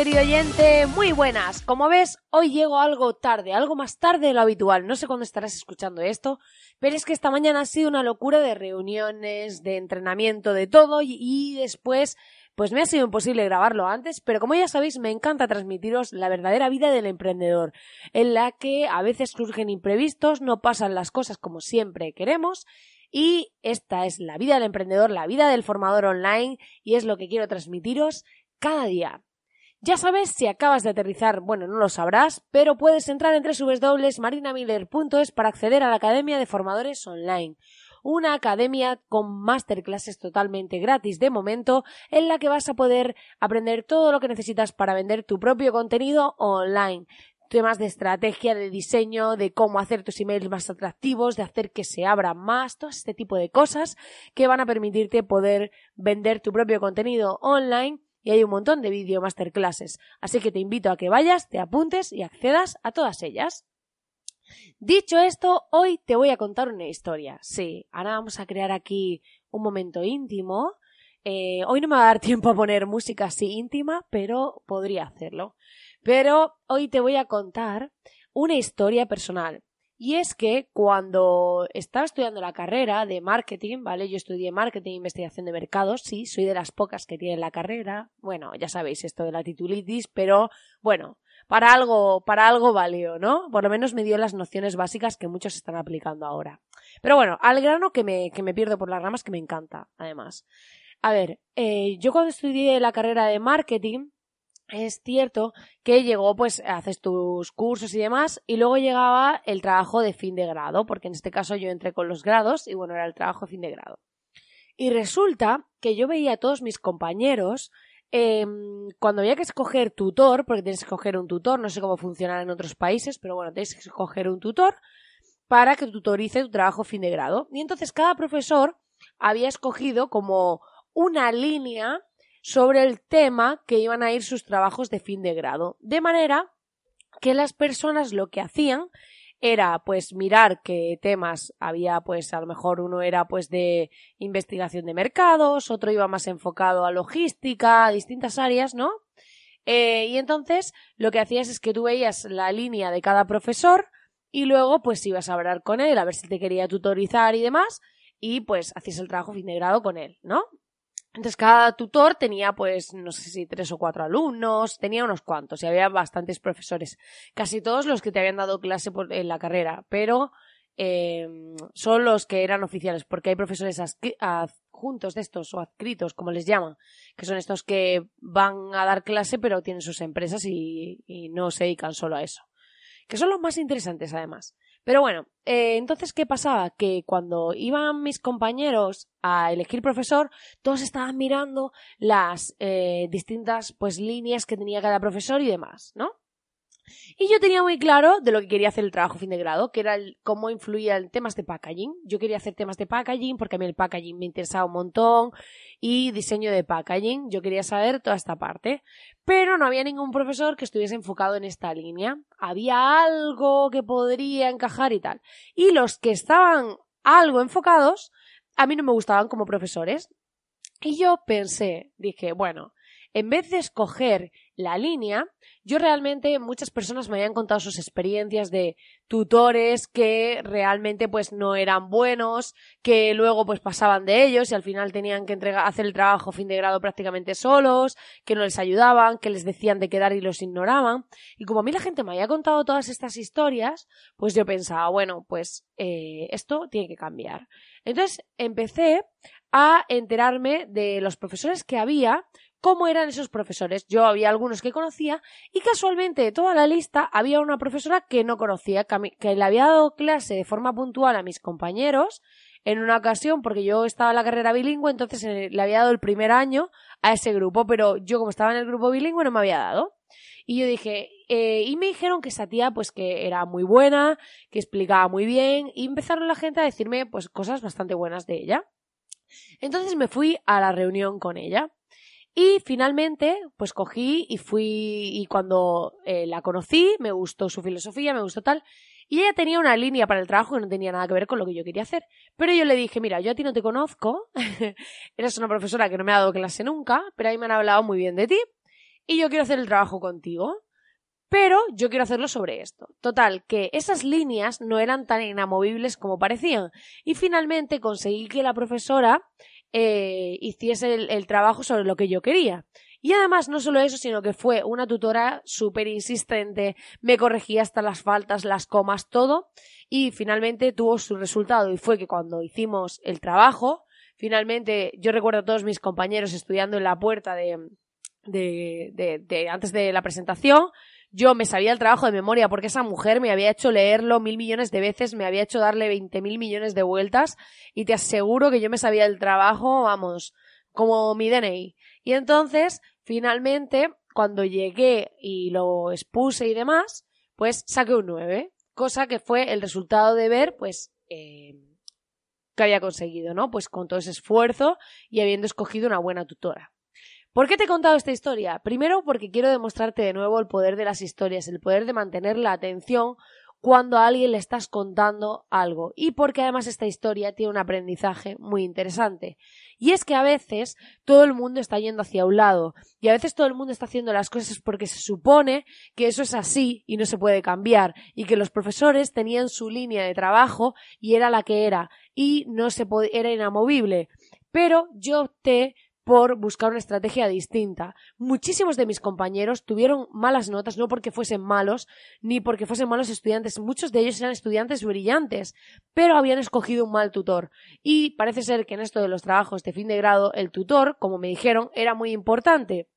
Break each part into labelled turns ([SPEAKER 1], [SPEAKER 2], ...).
[SPEAKER 1] Querido oyente, muy buenas. Como ves, hoy llego algo tarde, algo más tarde de lo habitual. No sé cuándo estarás escuchando esto, pero es que esta mañana ha sido una locura de reuniones, de entrenamiento, de todo, y, después pues me ha sido imposible grabarlo antes, pero como ya sabéis, me encanta transmitiros la verdadera vida del emprendedor, en la que a veces surgen imprevistos, no pasan las cosas como siempre queremos, y esta es la vida del emprendedor, la vida del formador online, y es lo que quiero transmitiros cada día. Ya sabes, si acabas de aterrizar, bueno, no lo sabrás, pero puedes entrar en www.marinamiller.es para acceder a la Academia de Formadores Online una academia con masterclasses totalmente gratis de momento en la que vas a poder aprender todo lo que necesitas para vender tu propio contenido online. Temas de estrategia, de diseño, de cómo hacer tus emails más atractivos, de hacer que se abran más, todo este tipo de cosas que van a permitirte poder vender tu propio contenido online y hay un montón de video masterclasses. Así que te invito a que vayas, te apuntes y accedas a todas ellas. Dicho esto, hoy te voy a contar una historia. Sí, ahora vamos a crear aquí un momento íntimo. Eh, hoy no me va a dar tiempo a poner música así íntima, pero podría hacerlo. Pero hoy te voy a contar una historia personal. Y es que cuando estaba estudiando la carrera de marketing, ¿vale? Yo estudié marketing e investigación de mercados, sí, soy de las pocas que tienen la carrera. Bueno, ya sabéis esto de la titulitis, pero bueno, para algo, para algo valió, ¿no? Por lo menos me dio las nociones básicas que muchos están aplicando ahora. Pero bueno, al grano que me, que me pierdo por las ramas, que me encanta, además. A ver, eh, yo cuando estudié la carrera de marketing, es cierto que llegó, pues, haces tus cursos y demás, y luego llegaba el trabajo de fin de grado, porque en este caso yo entré con los grados, y bueno, era el trabajo de fin de grado. Y resulta que yo veía a todos mis compañeros eh, cuando había que escoger tutor, porque tienes que escoger un tutor, no sé cómo funciona en otros países, pero bueno, tienes que escoger un tutor para que tutorice tu trabajo fin de grado. Y entonces cada profesor había escogido como una línea sobre el tema que iban a ir sus trabajos de fin de grado. De manera que las personas lo que hacían era pues mirar qué temas había pues a lo mejor uno era pues de investigación de mercados, otro iba más enfocado a logística, a distintas áreas, ¿no? Eh, y entonces lo que hacías es que tú veías la línea de cada profesor y luego pues ibas a hablar con él a ver si te quería tutorizar y demás y pues hacías el trabajo fin de grado con él, ¿no? Entonces cada tutor tenía pues no sé si tres o cuatro alumnos, tenía unos cuantos y había bastantes profesores, casi todos los que te habían dado clase por, en la carrera, pero eh, son los que eran oficiales, porque hay profesores adjuntos de estos o adscritos, como les llaman, que son estos que van a dar clase pero tienen sus empresas y, y no se dedican solo a eso, que son los más interesantes además. Pero bueno, eh, entonces, ¿qué pasaba? Que cuando iban mis compañeros a elegir profesor, todos estaban mirando las eh, distintas pues líneas que tenía cada profesor y demás, ¿no? Y yo tenía muy claro de lo que quería hacer el trabajo fin de grado, que era el, cómo influía en temas de packaging. Yo quería hacer temas de packaging porque a mí el packaging me interesaba un montón y diseño de packaging. Yo quería saber toda esta parte. Pero no había ningún profesor que estuviese enfocado en esta línea. Había algo que podría encajar y tal. Y los que estaban algo enfocados, a mí no me gustaban como profesores. Y yo pensé, dije, bueno, en vez de escoger la línea, yo realmente muchas personas me habían contado sus experiencias de tutores que realmente pues no eran buenos, que luego pues pasaban de ellos y al final tenían que entregar, hacer el trabajo fin de grado prácticamente solos, que no les ayudaban, que les decían de quedar y los ignoraban. Y como a mí la gente me había contado todas estas historias, pues yo pensaba, bueno, pues eh, esto tiene que cambiar. Entonces empecé a enterarme de los profesores que había, cómo eran esos profesores. Yo había algunos que conocía y casualmente de toda la lista había una profesora que no conocía, que le había dado clase de forma puntual a mis compañeros en una ocasión porque yo estaba en la carrera bilingüe, entonces eh, le había dado el primer año a ese grupo, pero yo como estaba en el grupo bilingüe no me había dado. Y yo dije, eh, y me dijeron que esa tía pues que era muy buena, que explicaba muy bien, y empezaron la gente a decirme pues cosas bastante buenas de ella. Entonces me fui a la reunión con ella. Y finalmente, pues cogí y fui, y cuando eh, la conocí, me gustó su filosofía, me gustó tal, y ella tenía una línea para el trabajo que no tenía nada que ver con lo que yo quería hacer. Pero yo le dije, mira, yo a ti no te conozco, eres una profesora que no me ha dado clase nunca, pero ahí me han hablado muy bien de ti, y yo quiero hacer el trabajo contigo. Pero yo quiero hacerlo sobre esto. Total, que esas líneas no eran tan inamovibles como parecían. Y finalmente conseguí que la profesora eh, hiciese el, trabajo sobre lo que yo quería. Y además, no solo eso, sino que fue una tutora súper insistente, me corregía hasta las faltas, las comas, todo, y finalmente tuvo su resultado. Y fue que cuando hicimos el trabajo, finalmente yo recuerdo a todos mis compañeros estudiando en la puerta de, de, de, de antes de la presentación, yo me sabía el trabajo de memoria porque esa mujer me había hecho leerlo mil millones de veces, me había hecho darle veinte mil millones de vueltas y te aseguro que yo me sabía el trabajo, vamos, como mi DNI. Y entonces, finalmente, cuando llegué y lo expuse y demás, pues saqué un 9, cosa que fue el resultado de ver, pues, eh, que había conseguido, ¿no? Pues con todo ese esfuerzo y habiendo escogido una buena tutora. ¿Por qué te he contado esta historia? Primero porque quiero demostrarte de nuevo el poder de las historias, el poder de mantener la atención cuando a alguien le estás contando algo y porque además esta historia tiene un aprendizaje muy interesante. Y es que a veces todo el mundo está yendo hacia un lado y a veces todo el mundo está haciendo las cosas porque se supone que eso es así y no se puede cambiar y que los profesores tenían su línea de trabajo y era la que era y no se era inamovible. Pero yo opté por buscar una estrategia distinta. Muchísimos de mis compañeros tuvieron malas notas, no porque fuesen malos, ni porque fuesen malos estudiantes. Muchos de ellos eran estudiantes brillantes, pero habían escogido un mal tutor. Y parece ser que en esto de los trabajos de fin de grado, el tutor, como me dijeron, era muy importante.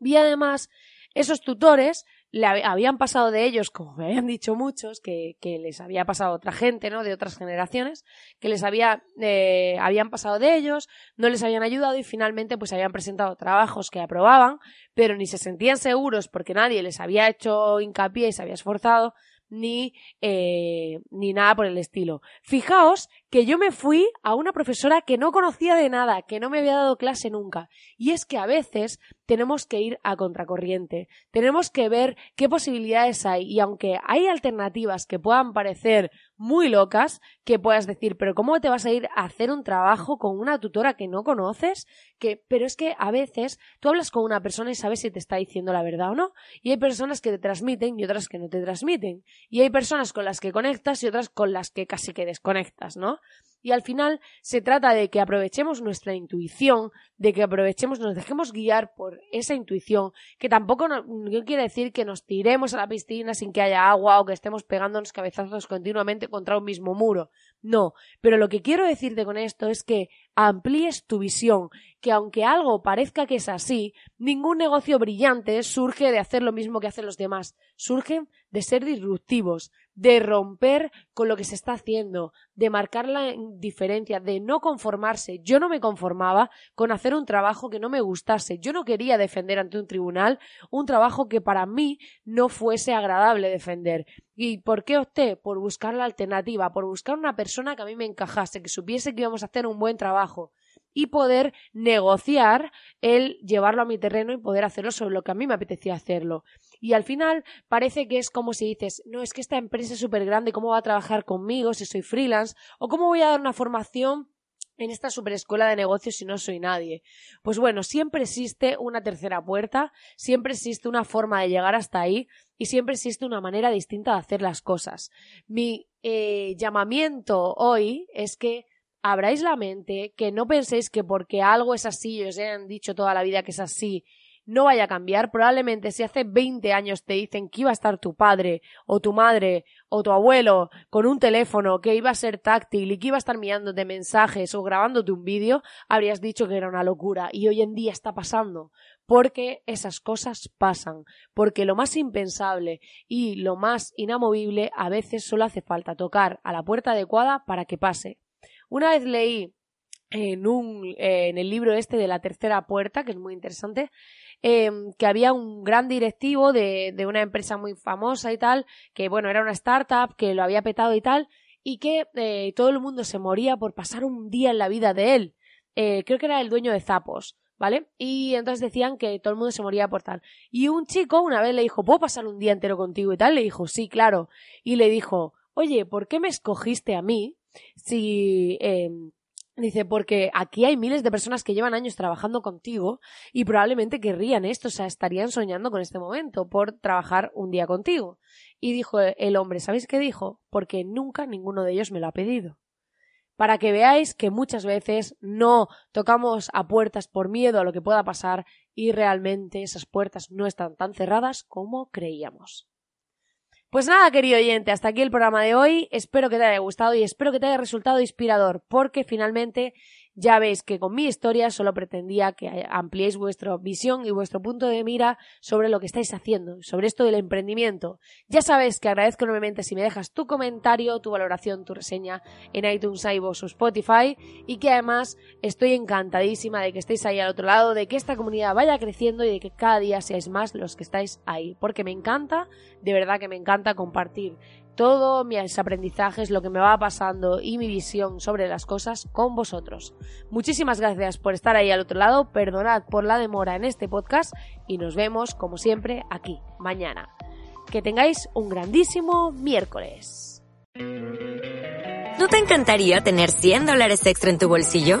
[SPEAKER 1] Y además, esos tutores le habían pasado de ellos, como me habían dicho muchos, que, que, les había pasado otra gente, ¿no? De otras generaciones, que les había, eh, habían pasado de ellos, no les habían ayudado y finalmente pues habían presentado trabajos que aprobaban, pero ni se sentían seguros porque nadie les había hecho hincapié y se había esforzado, ni, eh, ni nada por el estilo. Fijaos que yo me fui a una profesora que no conocía de nada, que no me había dado clase nunca. Y es que a veces tenemos que ir a contracorriente, tenemos que ver qué posibilidades hay y aunque hay alternativas que puedan parecer muy locas, que puedas decir, pero ¿cómo te vas a ir a hacer un trabajo con una tutora que no conoces? Que, pero es que a veces tú hablas con una persona y sabes si te está diciendo la verdad o no. Y hay personas que te transmiten y otras que no te transmiten. Y hay personas con las que conectas y otras con las que casi que desconectas, ¿no? Y al final se trata de que aprovechemos nuestra intuición, de que aprovechemos, nos dejemos guiar por esa intuición, que tampoco no, quiere decir que nos tiremos a la piscina sin que haya agua o que estemos pegándonos cabezazos continuamente contra un mismo muro. No, pero lo que quiero decirte con esto es que amplíes tu visión, que aunque algo parezca que es así, ningún negocio brillante surge de hacer lo mismo que hacen los demás, surge de ser disruptivos, de romper con lo que se está haciendo, de marcar la diferencia, de no conformarse. Yo no me conformaba con hacer un trabajo que no me gustase. Yo no quería defender ante un tribunal un trabajo que para mí no fuese agradable defender. ¿Y por qué opté? Por buscar la alternativa, por buscar una persona que a mí me encajase, que supiese que íbamos a hacer un buen trabajo y poder negociar el llevarlo a mi terreno y poder hacerlo sobre lo que a mí me apetecía hacerlo. Y al final parece que es como si dices, no, es que esta empresa es súper grande, ¿cómo va a trabajar conmigo si soy freelance? ¿O cómo voy a dar una formación en esta superescuela de negocios y no soy nadie. Pues bueno, siempre existe una tercera puerta, siempre existe una forma de llegar hasta ahí y siempre existe una manera distinta de hacer las cosas. Mi eh, llamamiento hoy es que abráis la mente, que no penséis que porque algo es así y os hayan dicho toda la vida que es así, no vaya a cambiar. Probablemente si hace 20 años te dicen que iba a estar tu padre o tu madre o tu abuelo con un teléfono que iba a ser táctil y que iba a estar mirándote mensajes o grabándote un vídeo, habrías dicho que era una locura. Y hoy en día está pasando. Porque esas cosas pasan. Porque lo más impensable y lo más inamovible a veces solo hace falta tocar a la puerta adecuada para que pase. Una vez leí en, un, en el libro este de la tercera puerta, que es muy interesante, Em, que había un gran directivo de, de, una empresa muy famosa y tal, que bueno, era una startup, que lo había petado y tal, y que eh, todo el mundo se moría por pasar un día en la vida de él. Eh, creo que era el dueño de Zapos, ¿vale? Y entonces decían que todo el mundo se moría por tal. Y un chico una vez le dijo, ¿puedo pasar un día entero contigo y tal? Le dijo, sí, claro. Y le dijo, oye, ¿por qué me escogiste a mí si... Eh, Dice, porque aquí hay miles de personas que llevan años trabajando contigo y probablemente querrían esto, o sea, estarían soñando con este momento por trabajar un día contigo. Y dijo el hombre, ¿sabéis qué dijo? Porque nunca ninguno de ellos me lo ha pedido. Para que veáis que muchas veces no tocamos a puertas por miedo a lo que pueda pasar y realmente esas puertas no están tan cerradas como creíamos. Pues nada, querido oyente, hasta aquí el programa de hoy. Espero que te haya gustado y espero que te haya resultado inspirador, porque finalmente ya veis que con mi historia solo pretendía que ampliéis vuestra visión y vuestro punto de mira sobre lo que estáis haciendo, sobre esto del emprendimiento. Ya sabéis que agradezco enormemente si me dejas tu comentario, tu valoración, tu reseña en iTunes, iVoox o Spotify y que además estoy encantadísima de que estéis ahí al otro lado, de que esta comunidad vaya creciendo y de que cada día seáis más los que estáis ahí, porque me encanta, de verdad que me encanta compartir todo mis aprendizajes, lo que me va pasando y mi visión sobre las cosas con vosotros. Muchísimas gracias por estar ahí al otro lado, perdonad por la demora en este podcast y nos vemos como siempre aquí mañana. Que tengáis un grandísimo miércoles.
[SPEAKER 2] ¿No te encantaría tener 100 dólares extra en tu bolsillo?